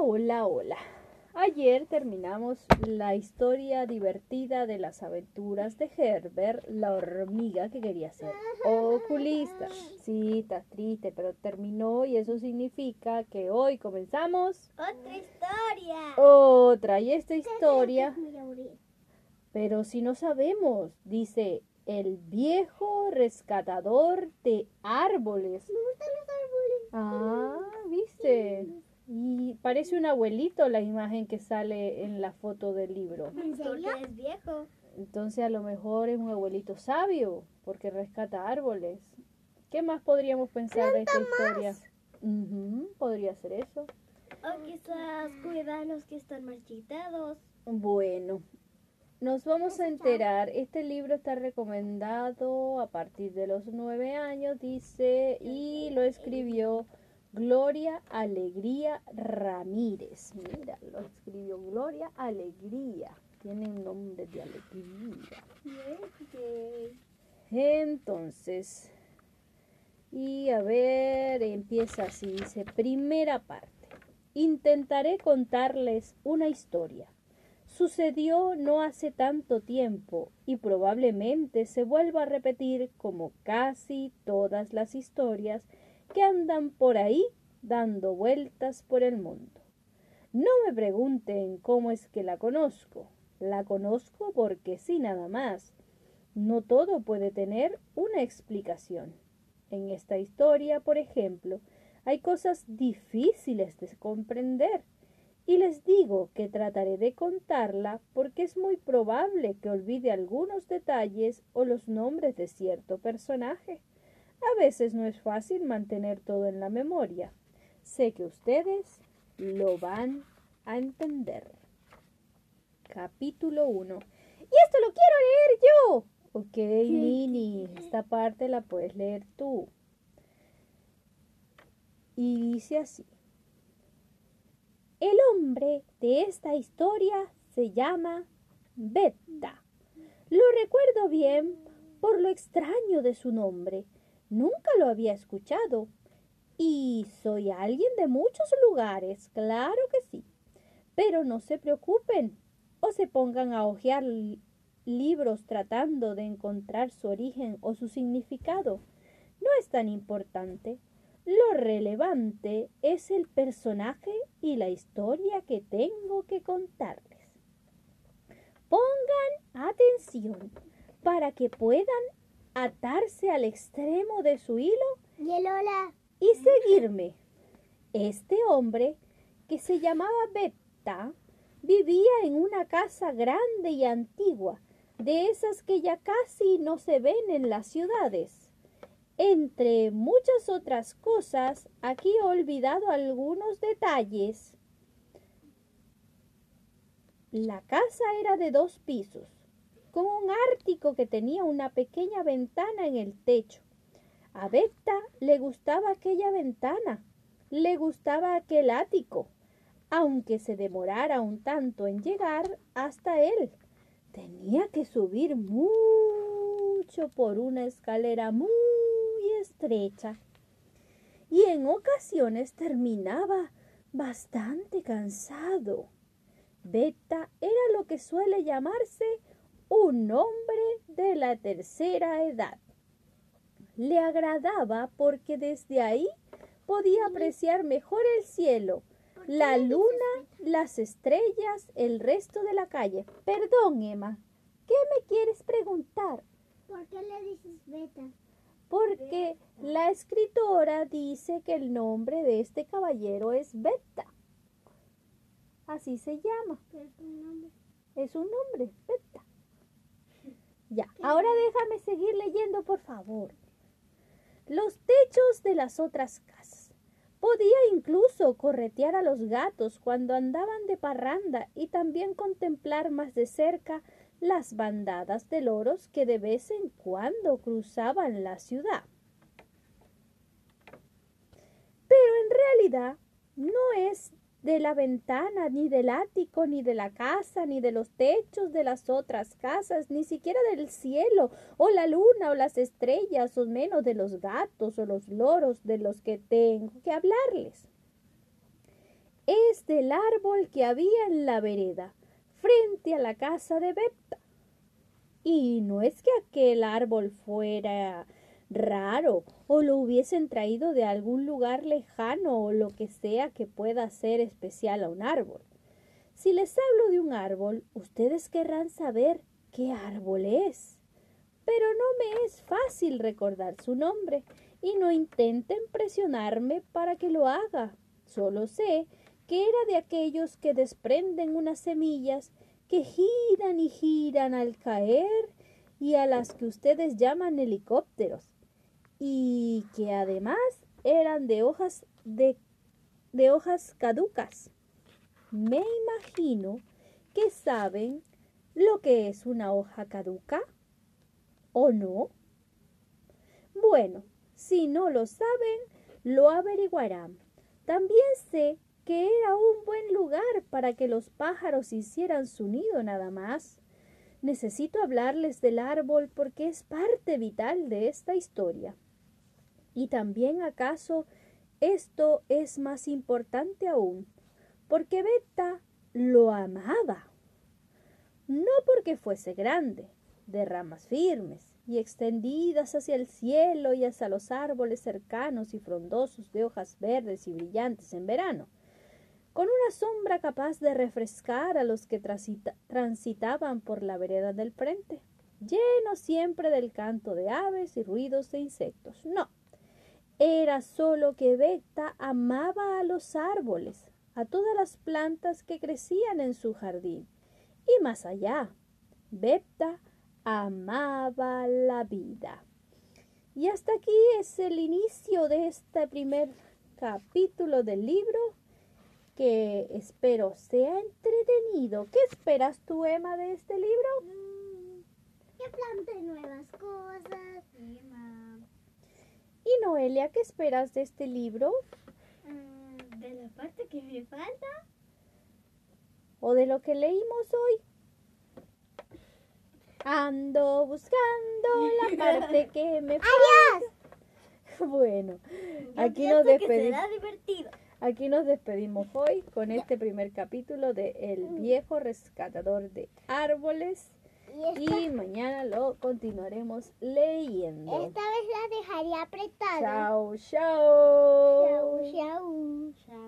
hola, hola. Ayer terminamos la historia divertida de las aventuras de Herbert, la hormiga que quería ser oculista. Sí, está triste, pero terminó y eso significa que hoy comenzamos Otra historia. otra. Y esta historia, pero si no sabemos, dice el viejo rescatador de árboles. Me gustan los árboles. Ah, parece un abuelito la imagen que sale en la foto del libro. ¿En serio? Porque es viejo. Entonces a lo mejor es un abuelito sabio porque rescata árboles. ¿Qué más podríamos pensar de esta historia? Ujú, podría ser eso. O quizás cuida a los que están marchitados. Bueno, nos vamos a enterar. Este libro está recomendado a partir de los nueve años, dice, y lo escribió Gloria Alegría Ramírez. Mira, lo escribió Gloria Alegría. Tiene un nombre de alegría. Entonces, y a ver, empieza así, dice, primera parte. Intentaré contarles una historia. Sucedió no hace tanto tiempo y probablemente se vuelva a repetir como casi todas las historias que andan por ahí dando vueltas por el mundo. No me pregunten cómo es que la conozco. La conozco porque sí nada más. No todo puede tener una explicación. En esta historia, por ejemplo, hay cosas difíciles de comprender. Y les digo que trataré de contarla porque es muy probable que olvide algunos detalles o los nombres de cierto personaje. A veces no es fácil mantener todo en la memoria. Sé que ustedes lo van a entender. Capítulo 1. Y esto lo quiero leer yo. Ok, Nini, esta parte la puedes leer tú. Y dice así. El hombre de esta historia se llama Betta. Lo recuerdo bien por lo extraño de su nombre. Nunca lo había escuchado. Y soy alguien de muchos lugares, claro que sí. Pero no se preocupen o se pongan a hojear libros tratando de encontrar su origen o su significado. No es tan importante. Lo relevante es el personaje y la historia que tengo que contarles. Pongan atención para que puedan atarse al extremo de su hilo Y el hola. y seguirme. Este hombre, que se llamaba Betta, vivía en una casa grande y antigua, de esas que ya casi no se ven en las ciudades. Entre muchas otras cosas, aquí he olvidado algunos detalles. La casa era de dos pisos, con un ártico que tenía una pequeña ventana en el techo. A Betta le gustaba aquella ventana, le gustaba aquel ático, aunque se demorara un tanto en llegar hasta él. Tenía que subir mucho por una escalera muy estrecha y en ocasiones terminaba bastante cansado. Betta era lo que suele llamarse un hombre de la tercera edad. Le agradaba porque desde ahí podía apreciar mejor el cielo, la luna, las estrellas, el resto de la calle. Perdón, Emma, ¿qué me quieres preguntar? ¿Por qué le dices beta? Porque la escritora dice que el nombre de este caballero es Betta. Así se llama. ¿Qué es tu nombre? Es un nombre, Betta. Ya, ahora déjame seguir leyendo, por favor. Los techos de las otras casas. Podía incluso corretear a los gatos cuando andaban de parranda y también contemplar más de cerca las bandadas de loros que de vez en cuando cruzaban la ciudad. Pero en realidad no es de la ventana, ni del ático, ni de la casa, ni de los techos de las otras casas, ni siquiera del cielo, o la luna, o las estrellas, o menos de los gatos o los loros de los que tengo que hablarles. Este del árbol que había en la vereda, frente a la casa de Bepta. Y no es que aquel árbol fuera raro o lo hubiesen traído de algún lugar lejano o lo que sea que pueda ser especial a un árbol. Si les hablo de un árbol, ustedes querrán saber qué árbol es. Pero no me es fácil recordar su nombre y no intenten presionarme para que lo haga. Solo sé que era de aquellos que desprenden unas semillas que giran y giran al caer y a las que ustedes llaman helicópteros y que además eran de hojas de, hojas caducas. Me imagino que saben lo que es una hoja caduca o no. Bueno, si no lo saben, lo averiguarán. También sé que era un buen lugar para que los pájaros hicieran su nido nada más. Necesito hablarles del árbol porque es parte vital de esta historia. Y también acaso esto es más importante aún, porque Beta lo amaba. No porque fuese grande, de ramas firmes y extendidas hacia el cielo y hacia los árboles cercanos y frondosos de hojas verdes y brillantes en verano, con una sombra capaz de refrescar a los que transitaban por la vereda del frente, lleno siempre del canto de aves y ruidos de insectos. No, era solo que Beta amaba a los árboles, a todas las plantas que crecían en su jardín. Y más allá, Beta amaba la vida. Y hasta aquí es el inicio de este primer capítulo del libro que espero sea entretenido. ¿Qué esperas tú, Emma, de este libro? Mm, que plante nuevas cosas. Y Noelia, ¿qué esperas de este libro? Ah, de la parte que me falta. ¿O de lo que leímos hoy? Ando buscando la parte que me falta. Bueno, aquí nos despedimos. Aquí nos despedimos hoy con este primer capítulo de El viejo rescatador de árboles. Y, mañana lo continuaremos leyendo. Esta vez la dejaría apretada. Chao, chao. Chao, chao.